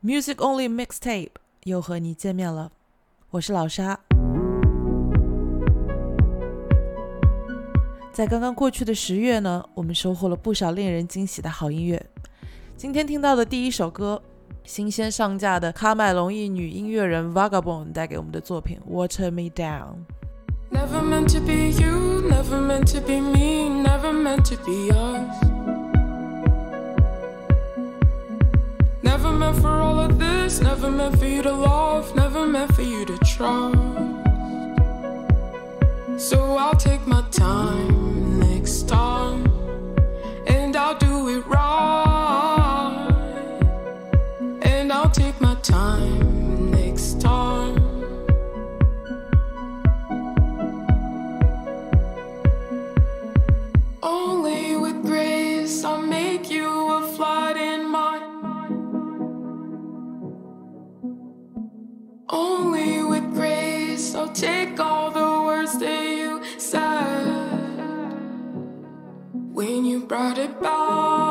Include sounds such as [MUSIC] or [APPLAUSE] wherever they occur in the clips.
Music Only Mixtape 又和你见面了，我是老沙。在刚刚过去的十月呢，我们收获了不少令人惊喜的好音乐。今天听到的第一首歌，新鲜上架的喀麦隆裔女音乐人 Vagabond 带给我们的作品《Water Me Down》。Never meant to be you, never meant to be me, never meant to be us. Never meant for all of this, never meant for you to love, never meant for you to trust. So I'll take my time next time, take all the words that you said. When you brought it back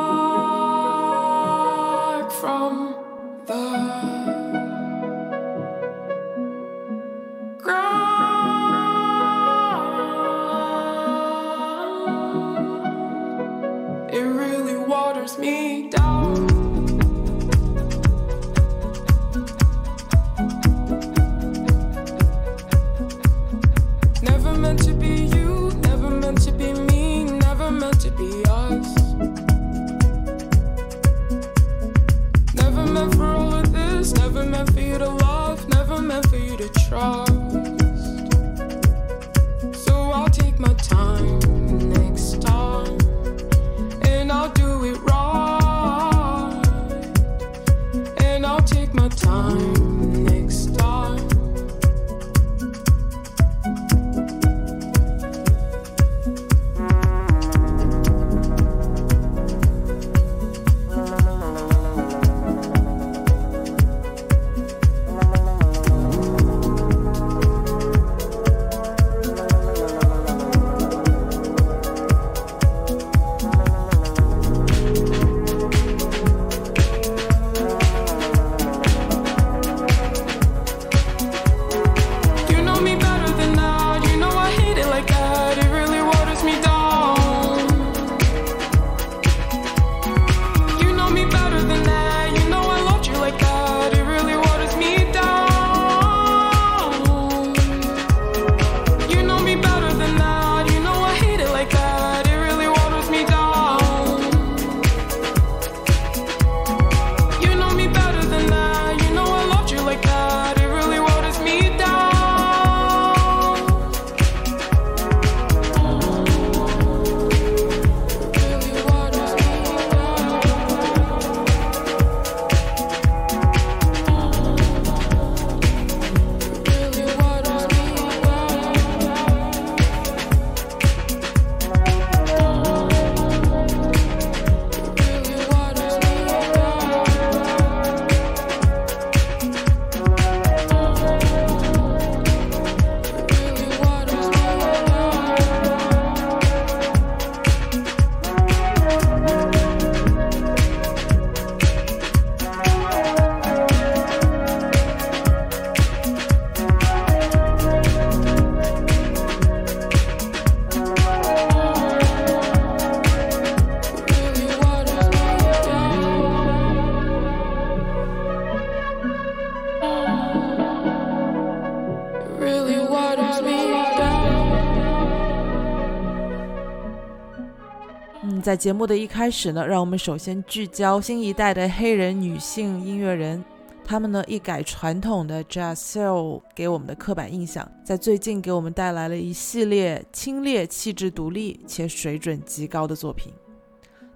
在节目的一开始呢，让我们首先聚焦新一代的黑人女性音乐人。她们呢一改传统的 jazz soul 给我们的刻板印象，在最近给我们带来了一系列清冽、气质独立且水准极高的作品。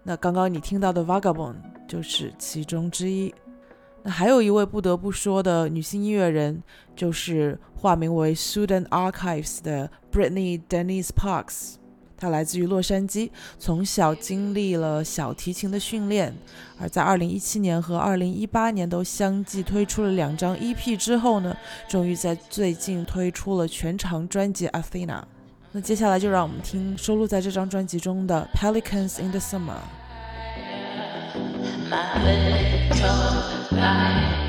那刚刚你听到的 Vagabond 就是其中之一。那还有一位不得不说的女性音乐人，就是化名为 Sudan Archives 的 Brittany Denise Parks。他来自于洛杉矶，从小经历了小提琴的训练，而在2017年和2018年都相继推出了两张 EP 之后呢，终于在最近推出了全长专辑《Athena》。那接下来就让我们听收录在这张专辑中的《Pelicans in the Summer》。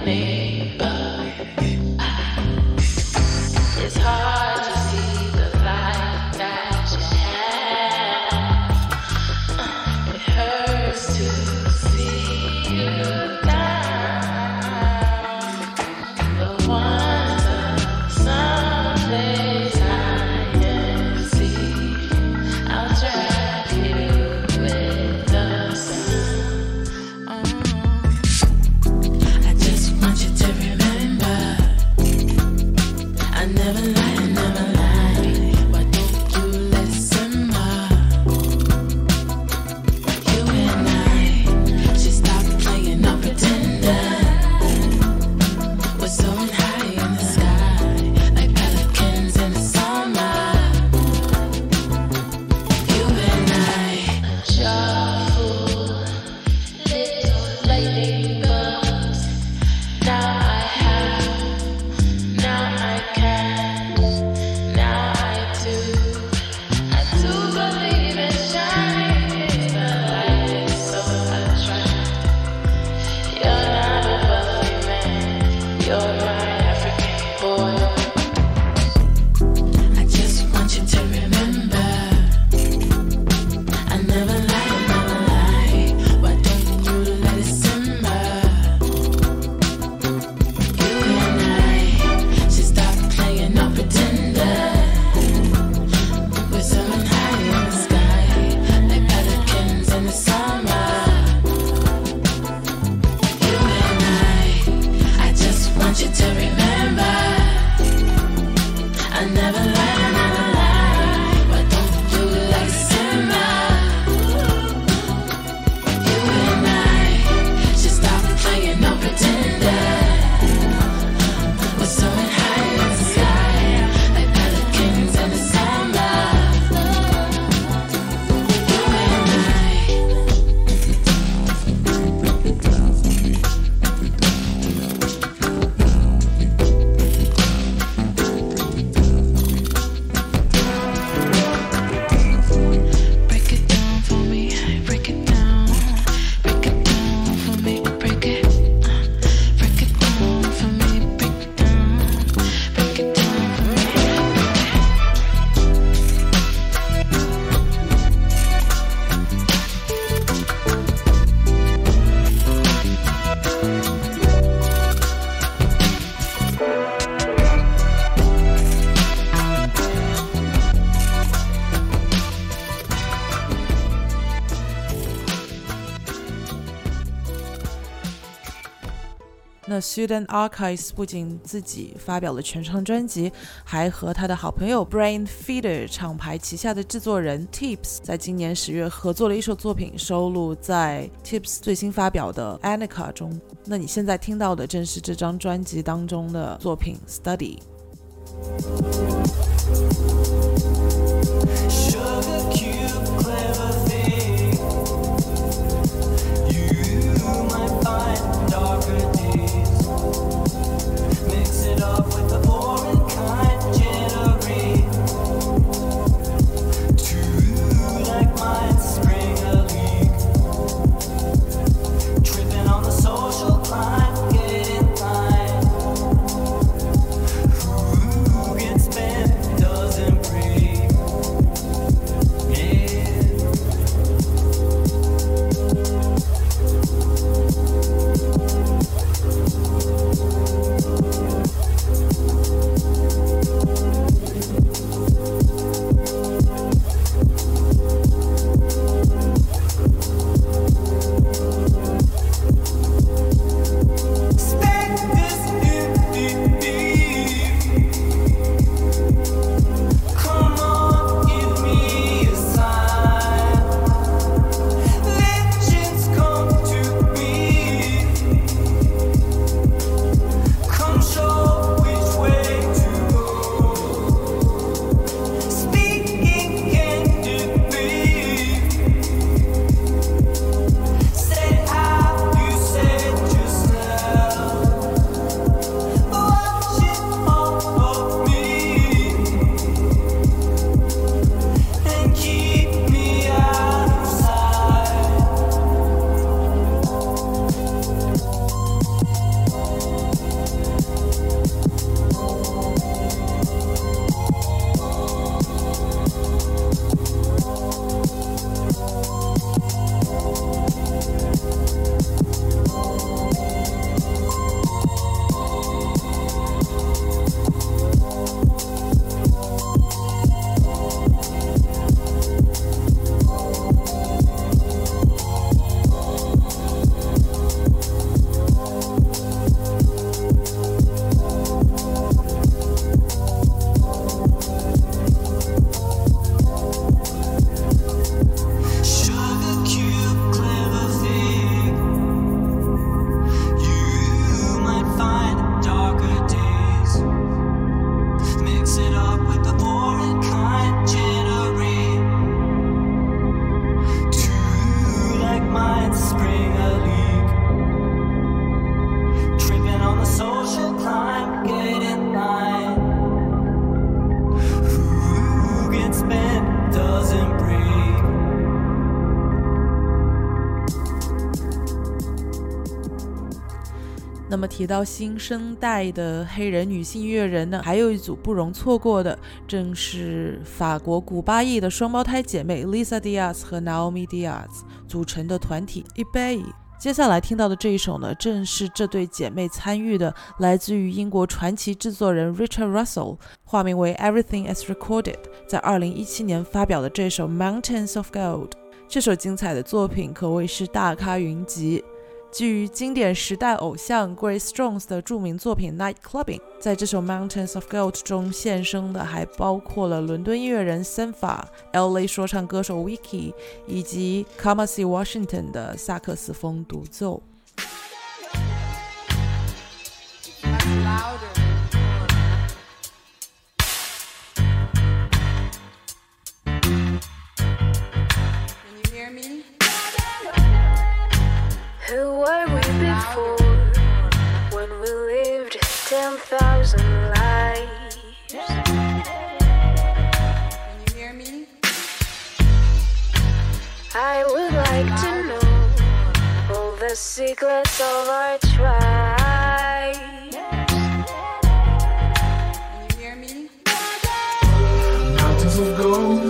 My Student Archives 不仅自己发表了全唱专辑，还和他的好朋友 Brain Feeder 厂牌旗下的制作人 Tips 在今年十月合作了一首作品，收录在 Tips 最新发表的 Anika 中。那你现在听到的正是这张专辑当中的作品 Study。提到新生代的黑人女性音乐人呢，还有一组不容错过的，正是法国古巴裔的双胞胎姐妹 Lisa Diaz 和 Naomi Diaz 组成的团体 eBay。接下来听到的这一首呢，正是这对姐妹参与的，来自于英国传奇制作人 Richard Russell，化名为 Everything Is Recorded，在二零一七年发表的这首 Mountains of Gold。这首精彩的作品可谓是大咖云集。基于经典时代偶像 Grace Jones 的著名作品《Night Clubbing》，在这首《Mountains of Gold》中献声的还包括了伦敦音乐人 Senfa、LA 说唱歌手 Wiki 以及 Kamasi Washington 的萨克斯风独奏。Who were we before when we lived 10,000 lives? Can you hear me? I would like to know all the secrets of our tribe. Can you hear me? Mountains of gold,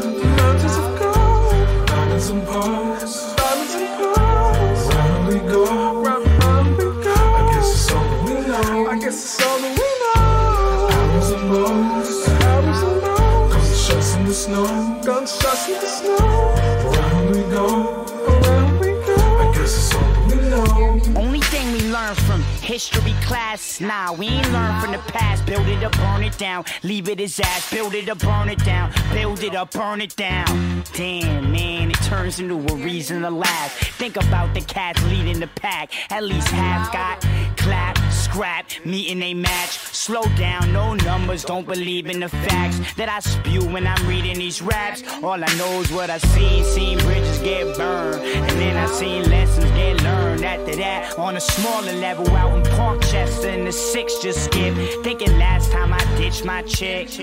history class, nah, we ain't learn from the past. Build it up, burn it down, leave it as ass. Build it up, burn it down, build it up, burn it down. Damn, man, it turns into a reason to laugh. Think about the cats leading the pack. At least half got clap, scrap, meeting a match. Slow down, no numbers, don't believe in the facts that I spew when I'm reading these raps. All I know is what I seen, seen bridges get burned, and then I seen lessons get learned. After that, on a smaller level, out in Parkchester in the six just skip. Thinking last time I ditched my chick,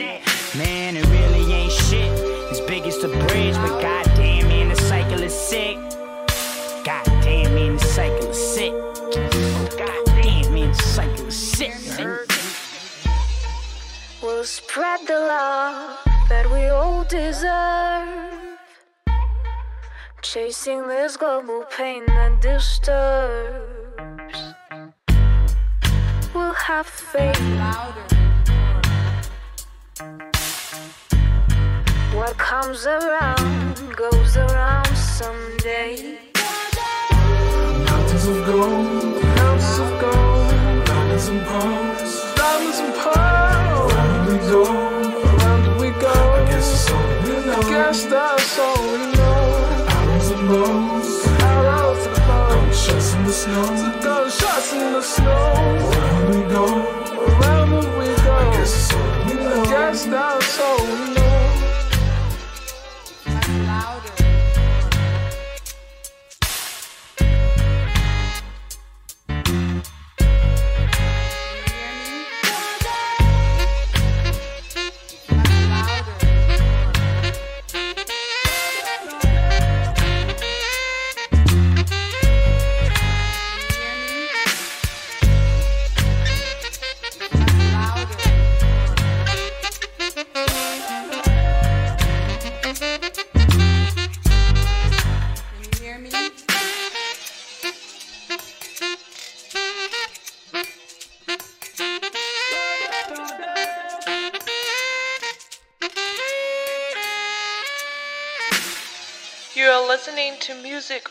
man, it really ain't shit. As big as the bridge, but goddamn, man, the cycle is sick. Goddamn, man, the cycle We'll spread the love that we all deserve. Chasing this global pain that disturbs. We'll have faith. What comes around goes around someday. Mountains of gold, mountains of gold, diamonds and pearls, diamonds and pearls. We go, around we go. I guess it's all we know. I guess that's all we know. Arrows and bows, arrows and bows. Gunshots in the snow, gunshots in the snow. Around we go, around we go. I guess it's all we know. I guess that's all we know.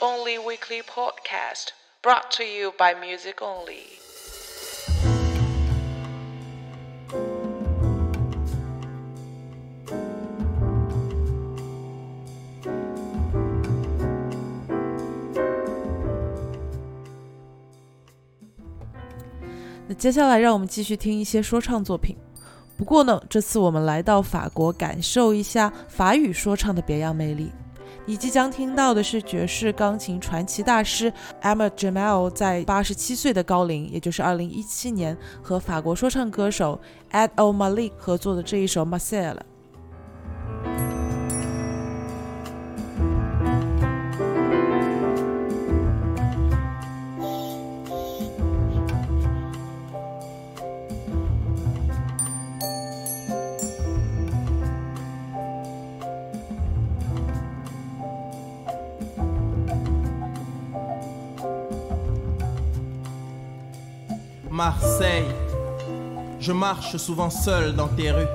Only Weekly Podcast, brought to you by Music Only. 那接下来，让我们继续听一些说唱作品。不过呢，这次我们来到法国，感受一下法语说唱的别样魅力。你即将听到的是爵士钢琴传奇大师 Emma Jamel 在八十七岁的高龄，也就是二零一七年，和法国说唱歌手 Ed O'Malley 合作的这一首《Marcel》。Marseille, je marche souvent seul dans tes rues.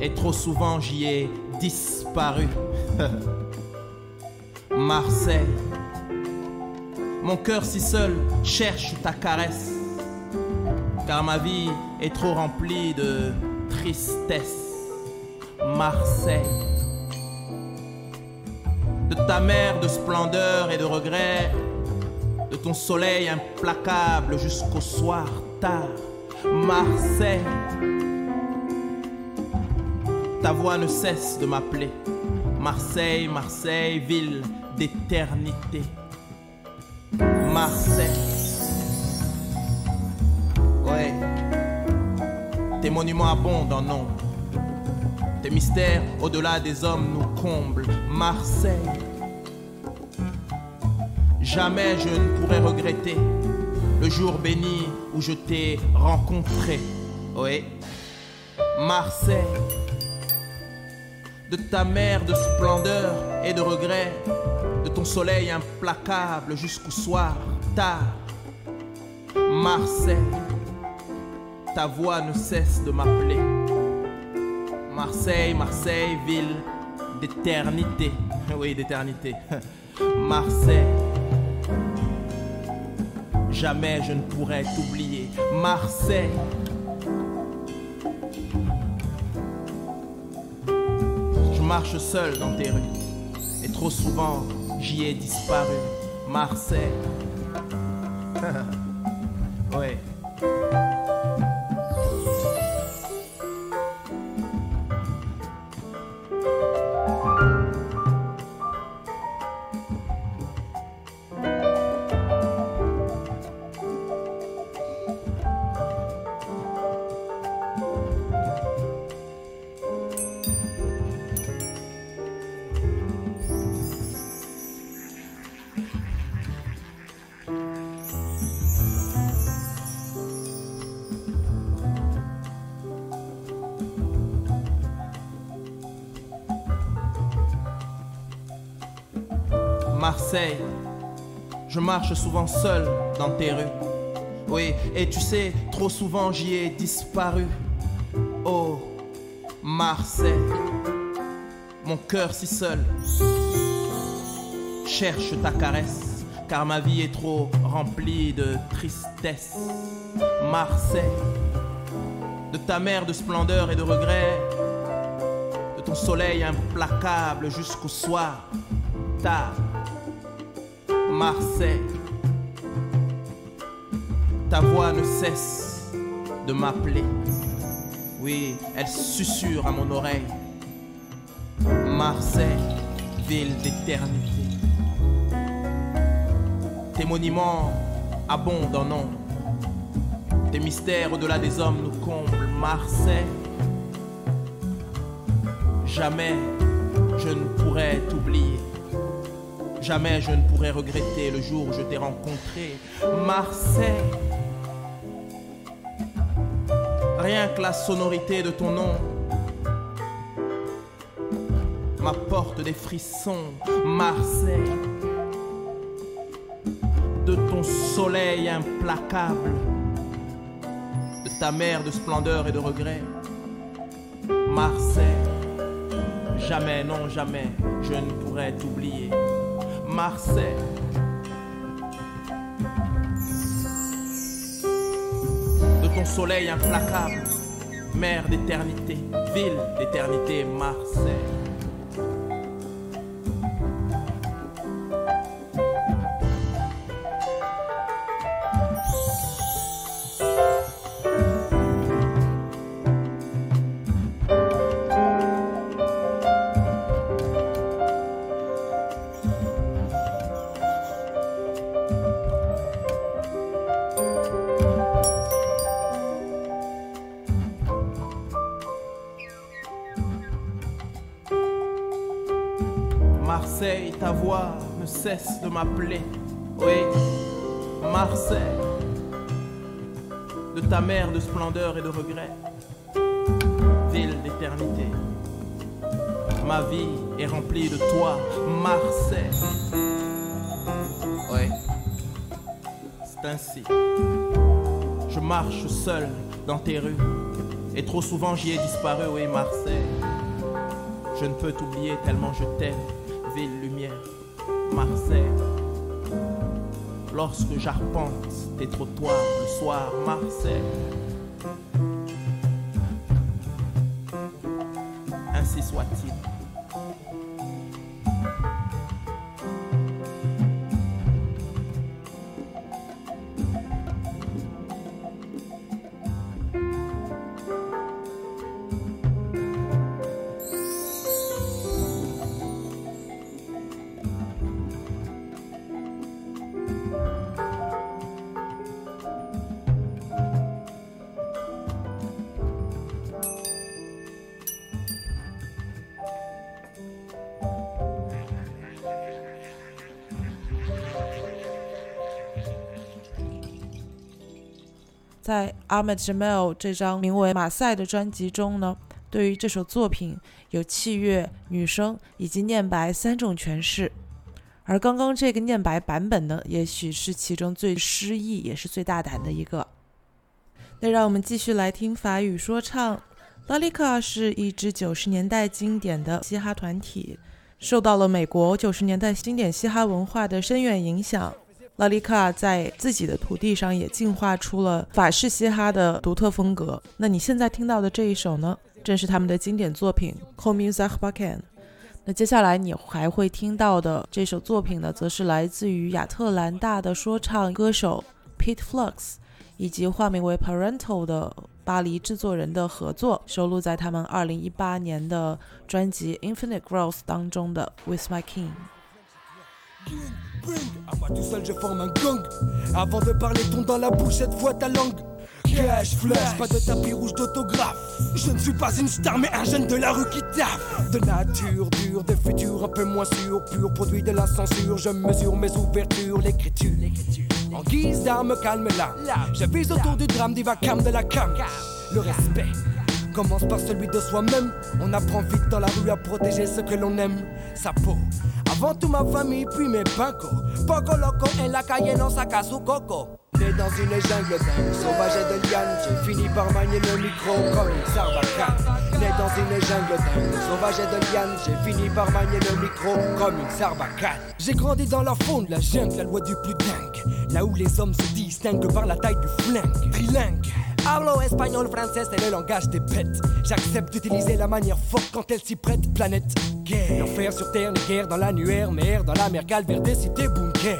Et trop souvent j'y ai disparu. [LAUGHS] Marseille, mon cœur si seul cherche ta caresse. Car ma vie est trop remplie de tristesse. Marseille, de ta mère de splendeur et de regret de ton soleil implacable jusqu'au soir tard. Marseille, ta voix ne cesse de m'appeler. Marseille, Marseille, ville d'éternité. Marseille. Ouais. Tes monuments abondent en nombre. Tes mystères au-delà des hommes nous comblent. Marseille. Jamais je ne pourrai regretter le jour béni où je t'ai rencontré. Oui. Marseille. De ta mer de splendeur et de regret, de ton soleil implacable jusqu'au soir tard. Marseille. Ta voix ne cesse de m'appeler. Marseille, Marseille, ville d'éternité. [LAUGHS] Oui, d'éternité. [LAUGHS] Marseille. Jamais je ne pourrai t'oublier. Marseille. Je marche seul dans tes rues. Et trop souvent, j'y ai disparu. Marseille. [LAUGHS] ouais. Marche souvent seul dans tes rues. Oui, et tu sais, trop souvent j'y ai disparu. Oh, Marseille, mon cœur si seul cherche ta caresse, car ma vie est trop remplie de tristesse. Marseille, de ta mer de splendeur et de regret, de ton soleil implacable jusqu'au soir tard. Marseille, ta voix ne cesse de m'appeler. Oui, elle susurre à mon oreille. Marseille, ville d'éternité. Tes monuments abondent en nombre. Tes mystères au-delà des hommes nous comblent. Marseille, jamais je ne pourrai t'oublier. Jamais je ne pourrai regretter le jour où je t'ai rencontré. Marseille. Rien que la sonorité de ton nom m'apporte des frissons. Marseille. De ton soleil implacable. De ta mer de splendeur et de regret. Marseille. Jamais, non, jamais, je ne pourrai t'oublier. Marseille. De ton soleil implacable, mer d'éternité, ville d'éternité, Marseille. M'appeler. Oui, Marseille, de ta mer de splendeur et de regret, ville d'éternité. Ma vie est remplie de toi, Marseille. Oui, c'est ainsi. Je marche seul dans tes rues, et trop souvent j'y ai disparu, oui Marseille. Je ne peux t'oublier tellement je t'aime, Lorsque j'arpente tes trottoirs le soir, Marseille. Ainsi soit-il. Ahmed Jamel 这张名为《马赛》的专辑中呢，对于这首作品有器乐、女声以及念白三种诠释。而刚刚这个念白版本呢，也许是其中最诗意也是最大胆的一个。那让我们继续来听法语说唱。Lalika 是一支九十年代经典的嘻哈团体，受到了美国九十年代经典嘻哈文化的深远影响。拉丽卡在自己的土地上也进化出了法式嘻哈的独特风格。那你现在听到的这一首呢，正是他们的经典作品《Call Me Zach Bakan》。那接下来你还会听到的这首作品呢，则是来自于亚特兰大的说唱歌手 Pete Flux 以及化名为 Parental 的巴黎制作人的合作，收录在他们2018年的专辑《Infinite Growth》当中的《With My King》。À moi tout seul, je forme un gang. Avant de parler, ton dans la bouche, cette fois ta langue. Cash, flash, pas de tapis rouge d'autographe. Je ne suis pas une star, mais un jeune de la rue qui taffe. De nature dure, de futur un peu moins sûr. Pur produit de la censure, je mesure mes ouvertures, l'écriture. En guise d'arme, calme là. J'avise autour du drame, du vacarme de la cam. Le respect commence par celui de soi-même. On apprend vite dans la rue à protéger ce que l'on aime, sa peau. Avant tout ma famille, puis mes pincos. Poco loco en la calle, non su coco. Né dans une jungle dingue, sauvage et de liane, j'ai fini par manier le micro comme une sarbacane. Né dans une jungle dingue, sauvage et de liane, j'ai fini par manier le micro comme une sarbacane. J'ai grandi dans la faune, la jungle, la loi du plus dingue. Là où les hommes se distinguent par la taille du flingue. Trilingue. Hablo espagnol, français, c'est le langage des bêtes. J'accepte d'utiliser la manière forte quand elle s'y prête. Planète, guerre. L'enfer sur terre, les guerres dans l'annuaire. Mer dans la mer calvaire des cités bunker.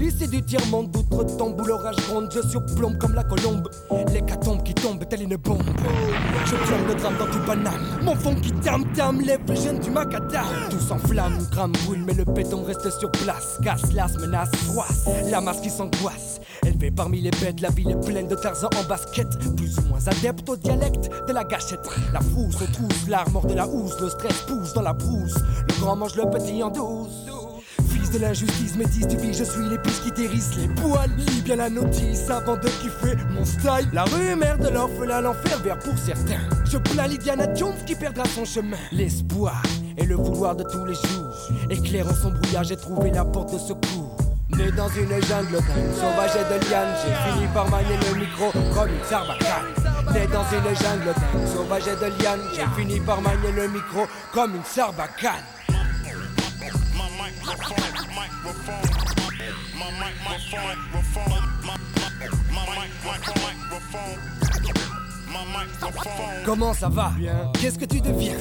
Ici du tiers-monde, d'outre-tombe où l'orage gronde. Je surplombe comme la colombe. L'hécatombe qui tombe telle une bombe. Je plombe le drame dans du banane. Mon fond qui tam-tam les jeunes du macadam. Tout s'enflamme, crame, brûle, mais le béton reste sur place. Casse, las, menace, froisse. La masse qui s'angoisse. Élevé parmi les bêtes, la ville est pleine de Tarzan en basket. Plus ou moins adepte au dialecte de la gâchette. La frousse au trousse, l'armor de la housse, le stress pousse dans la brousse. Le grand mange le petit en douce. De l'injustice, métis du je suis l'épice qui dérisse les poils. Lis bien la notice avant de kiffer mon style. La mère de l'orphelin, l'enfer vert pour certains. Je plains Lydiana Jones qui perdra son chemin. L'espoir et le vouloir de tous les jours. Éclairant son brouillard, j'ai trouvé la porte de secours. Né dans une jungle sauvage et de liane, j'ai fini par manier le micro comme une sarbacane. Né dans une jungle sauvage et de liane, j'ai fini par manier le micro comme une sarbacane. Comment ça va Qu'est-ce que tu deviens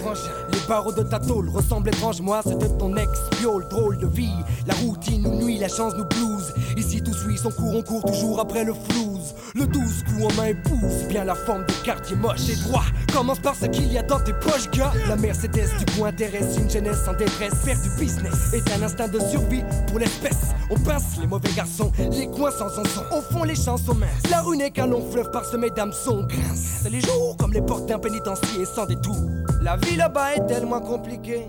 Les barreaux de ta tôle ressemblent étrange-moi C'est de ton ex-piole, drôle de vie. La routine nous nuit, la chance nous blouse. Ici tout suit son cours, on court toujours après le flouze. Le douze coup en main épouse Bien la forme des quartiers moches et droits Commence par ce qu'il y a dans tes poches, gars. La Mercedes du coin intéresse une jeunesse en détresse. Faire du business est un instinct de survie pour l'espèce. On pince les mauvais garçons, les coins sans son Au fond les chansons minces. La rue n'est qu'un long fleuve parsemé d'hameçons grince les jours comme les portes d'un pénitencier sans détour. La vie là-bas est tellement compliquée.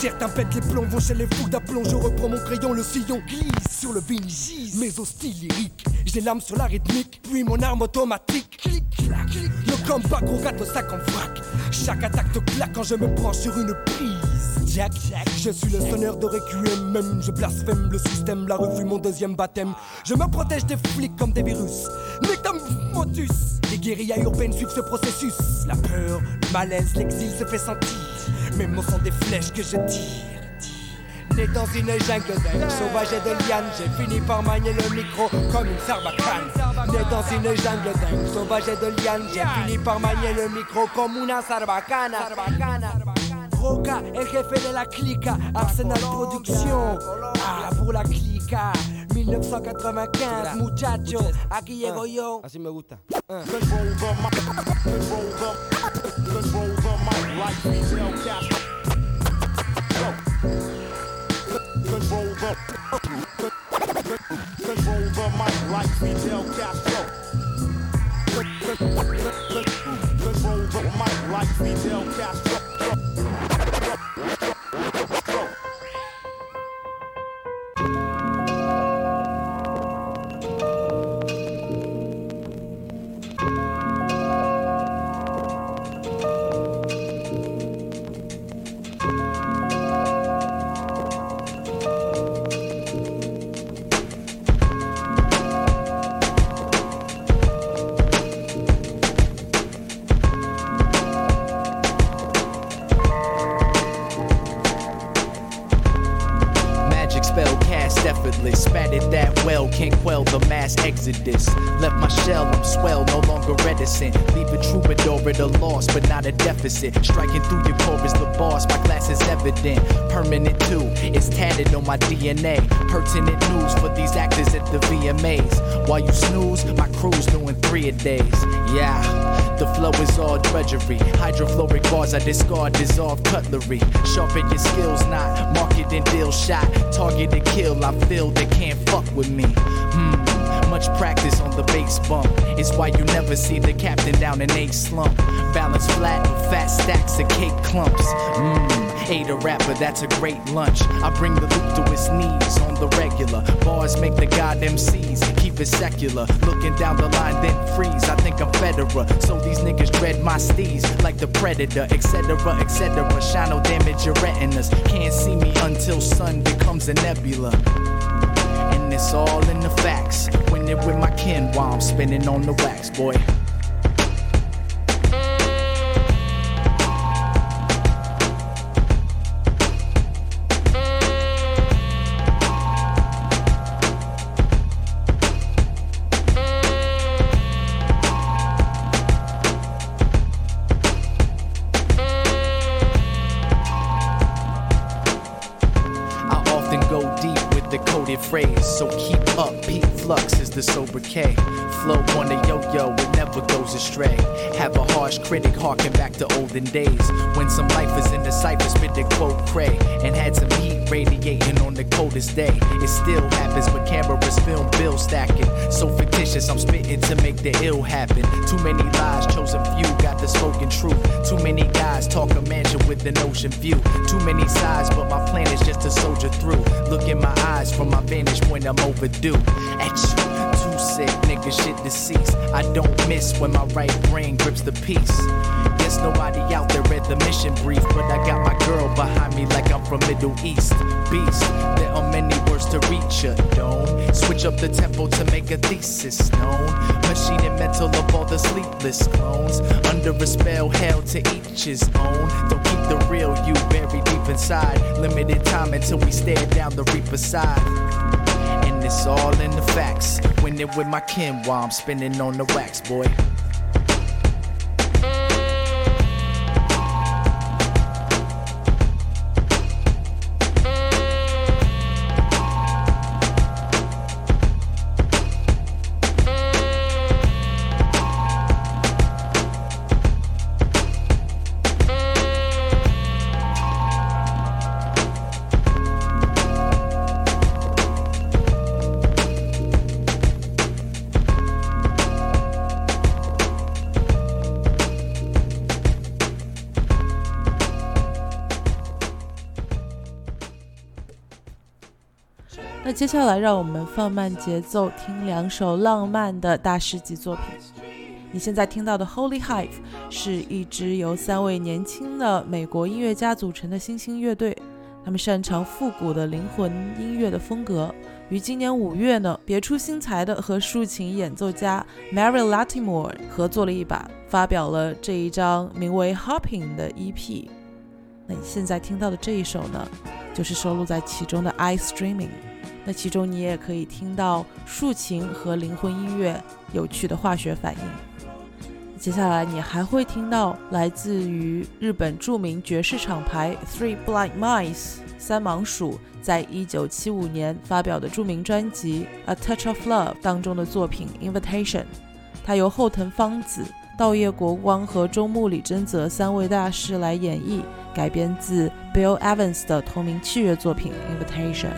Certains pètent les plombs, vont chez les fous d'aplomb. Je reprends mon crayon, le sillon glisse sur le vinyle. Mes os style lyrique, j'ai l'âme sur la rythmique, puis mon arme automatique. Clic, clac, clic. Le combat gros gâteau sac en vrac. Chaque attaque te claque quand je me branche sur une prise. Jack, je suis le sonneur de requiem même Je blasphème le système, la revue mon deuxième baptême Je me protège des flics comme des virus Nectum motus Les guérillas urbaines suivent ce processus La peur, le malaise, l'exil se fait sentir Mes mots sont des flèches que je tire Né dans une jungle dingue, sauvage et de liane, j'ai fini par manier le micro comme une sarbacane. Né dans une jungle dingue, sauvage et de liane, j'ai fini par manier le micro comme una sarbacana. Roca, el jefe de la clica, Arsenal Production. Ah, pour la clica. 1995, muchachos, aquí llego yo. Así me gusta. Control Striking through your core is the boss, my class is evident. Permanent too, it's tatted on my DNA. Pertinent news for these actors at the VMAs. While you snooze, my crew's doing three a days. Yeah, the flow is all drudgery. Hydrofluoric bars I discard, dissolve cutlery. Sharpen your skills, not market and deal shot. Target and kill, I feel they can't fuck with me. Hmm, much practice on the base bump. It's why you never see the captain down in a slump. Balance flat with fat stacks of cake clumps. Mmm, ate a rapper, that's a great lunch. I bring the loop to his knees on the regular. Bars make the god MCs keep it secular. Looking down the line, then freeze. I think I'm Federer. So these niggas dread my steez like the predator, etc., etc. Shine will damage your retinas. Can't see me until sun becomes a nebula. And it's all in the facts. It with my kin while I'm spinning on the wax, boy. Olden days when some lifers in the cipher spit the quote cray and had some heat radiating on the coldest day. It still happens, but cameras film bill stacking. So fictitious, I'm spitting to make the ill happen. Too many lies, chosen few got the spoken truth. Too many guys talk a mansion with an ocean view. Too many sides, but my plan is just to soldier through. Look in my eyes from my vantage point, I'm overdue. At you, too sick, nigga, shit deceased. I don't miss when my right brain grips the piece. Guess nobody out there read the mission brief, but I got my girl behind me like I'm from Middle East. Beast, there are many words to reach ya, don't. Switch up the tempo to make a thesis known. Machine and mental of all the sleepless clones. Under a spell, hell to each his own. Don't keep the real you buried deep inside. Limited time until we stare down the reaper side. And it's all in the facts. It with my kin while I'm spinning on the wax, boy. 接下来，让我们放慢节奏，听两首浪漫的大师级作品。你现在听到的《Holy Hive》是一支由三位年轻的美国音乐家组成的新兴乐队他们擅长复古的灵魂音乐的风格，于今年五月呢，别出心裁的和竖琴演奏家 Mary Latimore 合作了一把，发表了这一张名为《Hopping》的 EP。那你现在听到的这一首呢，就是收录在其中的《I Streaming》。那其中你也可以听到竖琴和灵魂音乐有趣的化学反应。接下来你还会听到来自于日本著名爵士厂牌 Three Blind Mice 三盲鼠在一九七五年发表的著名专辑《A Touch of Love》当中的作品《Invitation》，它由后藤芳子、稻叶国光和中木里真泽三位大师来演绎，改编自 Bill Evans 的同名器乐作品《Invitation》。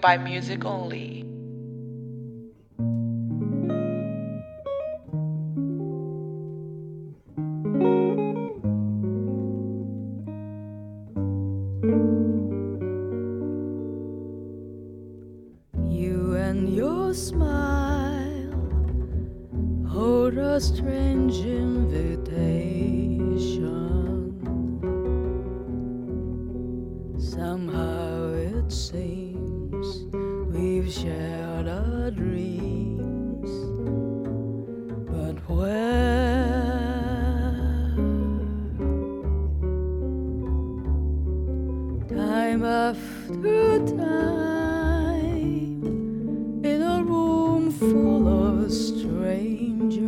By Music Only. Full of strangers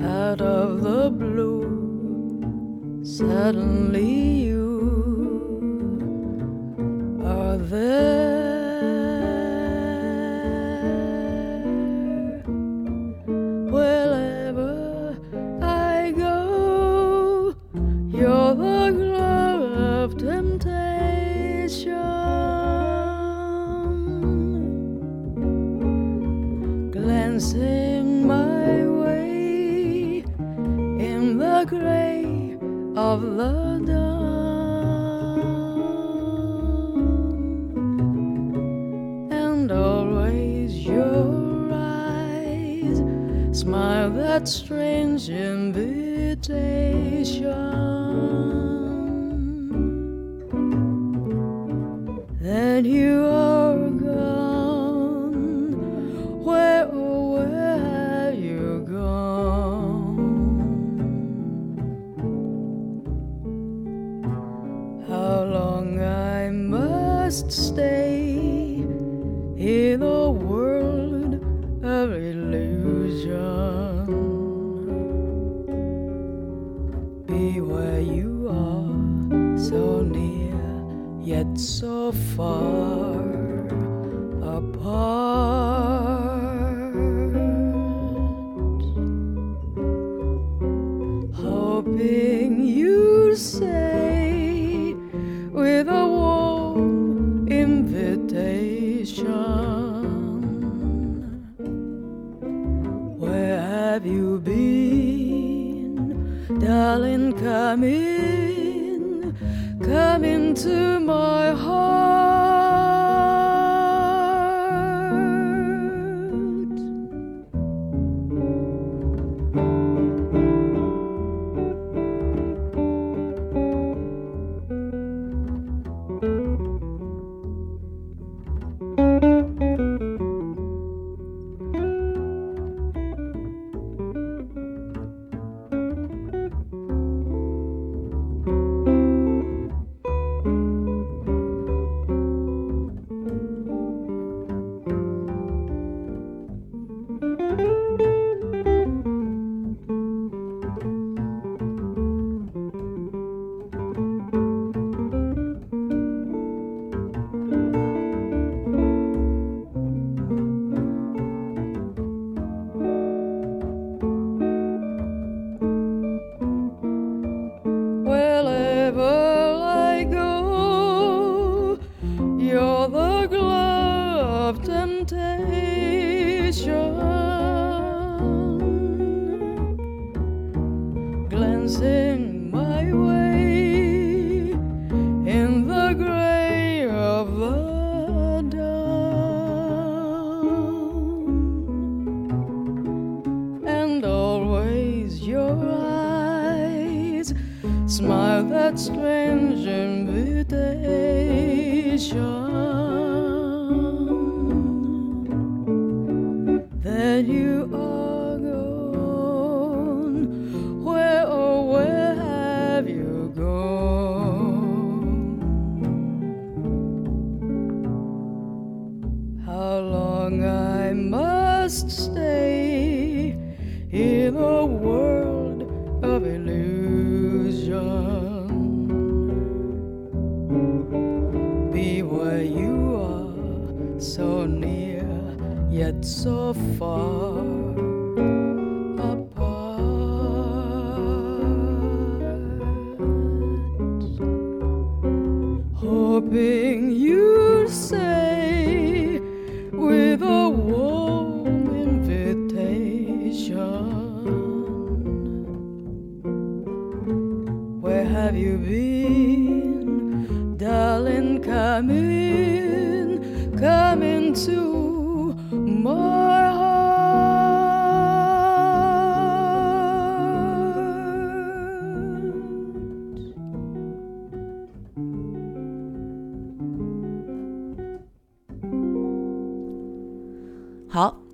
out of the blue. Suddenly you have you been, darling? Come in, come into my heart.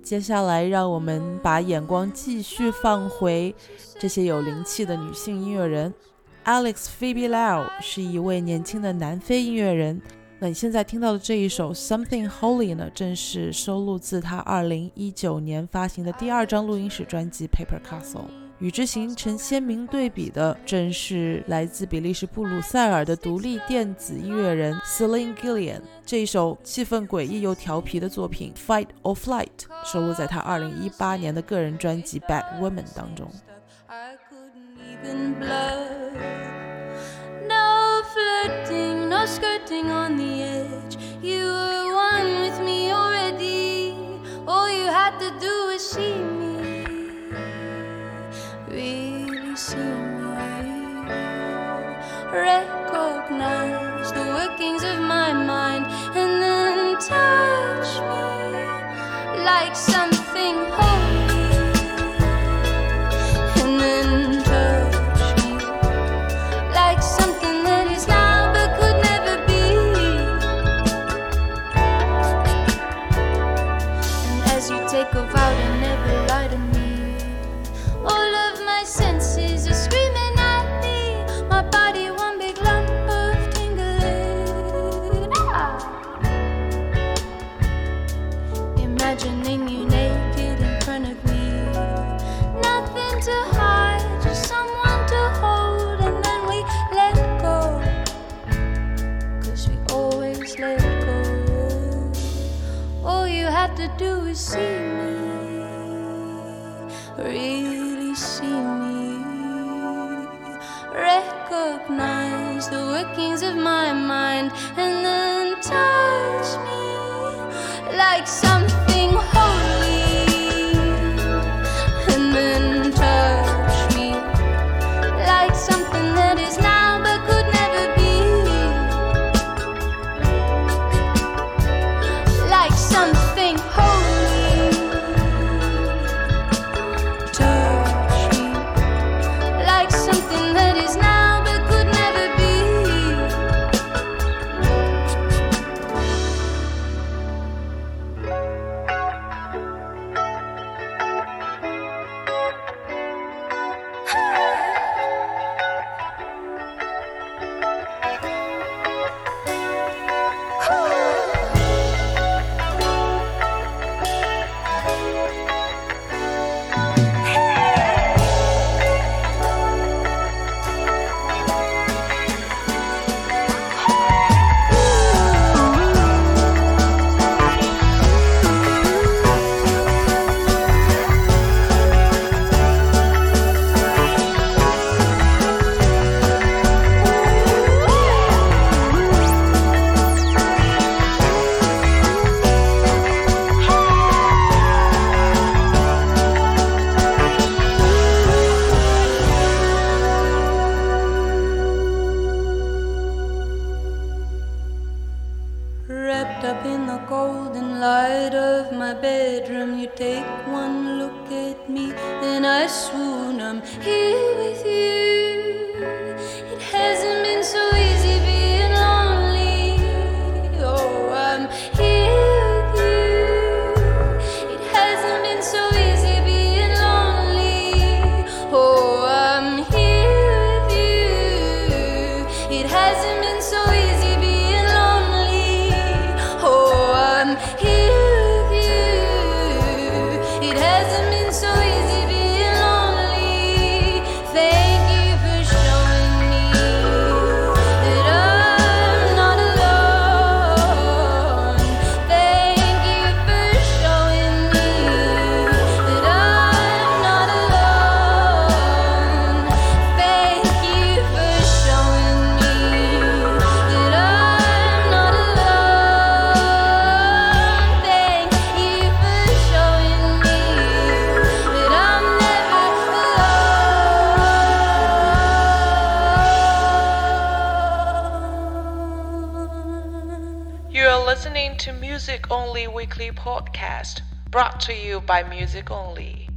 接下来，让我们把眼光继续放回这些有灵气的女性音乐人。Alex Phoebe Lyle 是一位年轻的南非音乐人。那你现在听到的这一首《Something Holy》呢？正是收录自他2019年发行的第二张录音室专辑《Paper Castle》。与之形成鲜明对比的，正是来自比利时布鲁塞尔的独立电子音乐人 Celine Gillian 这一首气氛诡异又调皮的作品《Fight or Flight》，收录在他2018年的个人专辑《Bad Woman》当中。Flirting, no skirting on the edge. You were one with me. workings of my mind and then touch me like something. see me, really see me. Recognize the workings of my mind and podcast brought to you by Music Only.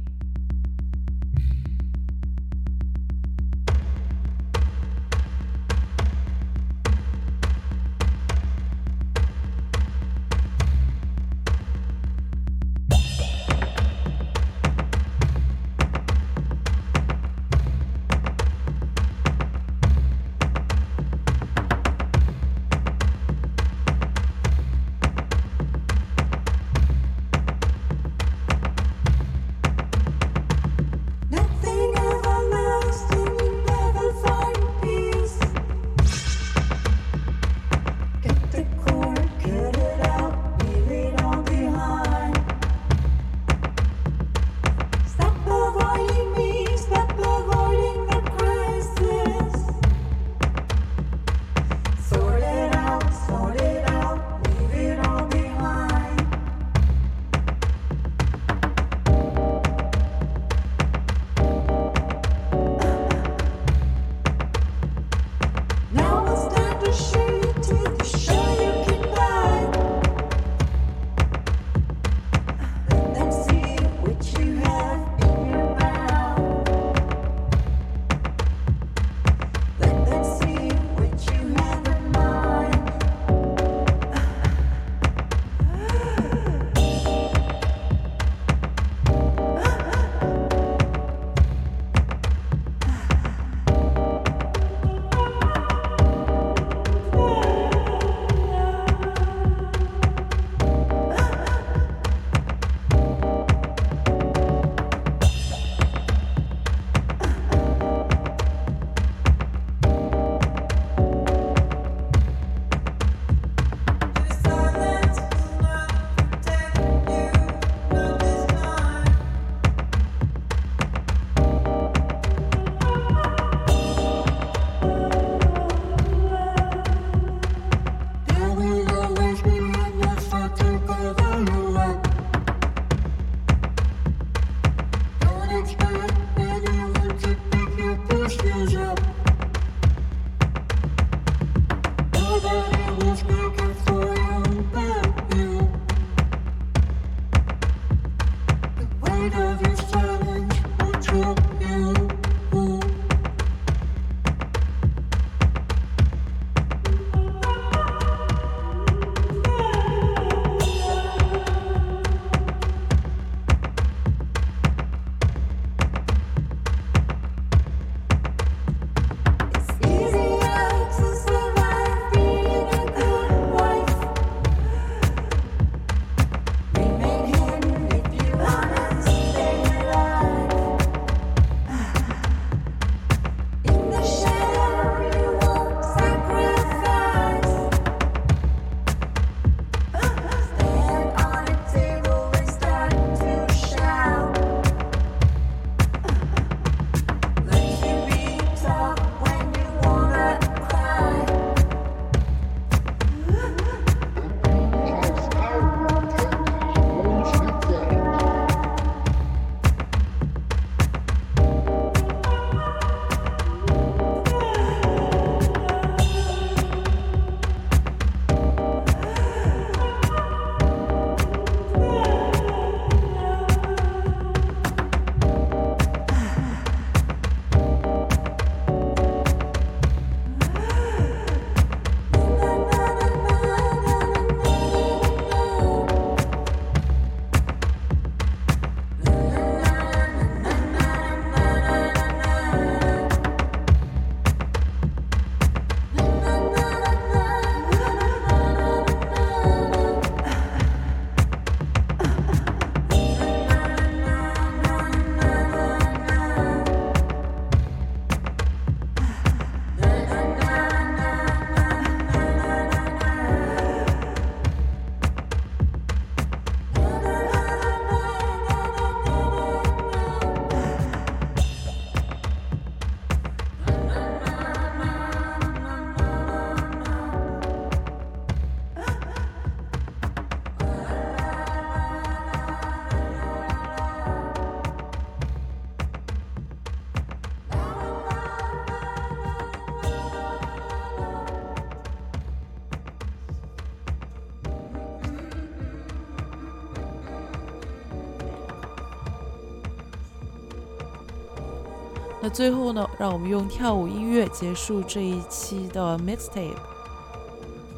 那最后呢，让我们用跳舞音乐结束这一期的 mixtape。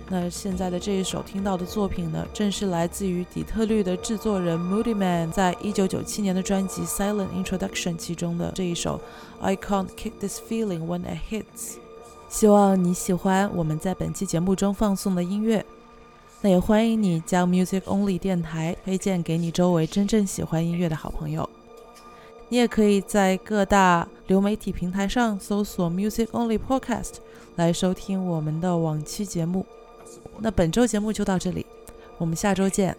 那现在的这一首听到的作品呢，正是来自于底特律的制作人 Moody Man 在一九九七年的专辑《Silent Introduction》其中的这一首 I Can't Kick This Feeling When It Hits。希望你喜欢我们在本期节目中放送的音乐。那也欢迎你将 Music Only 电台推荐给你周围真正喜欢音乐的好朋友。你也可以在各大流媒体平台上搜索 Music Only Podcast 来收听我们的往期节目。那本周节目就到这里，我们下周见。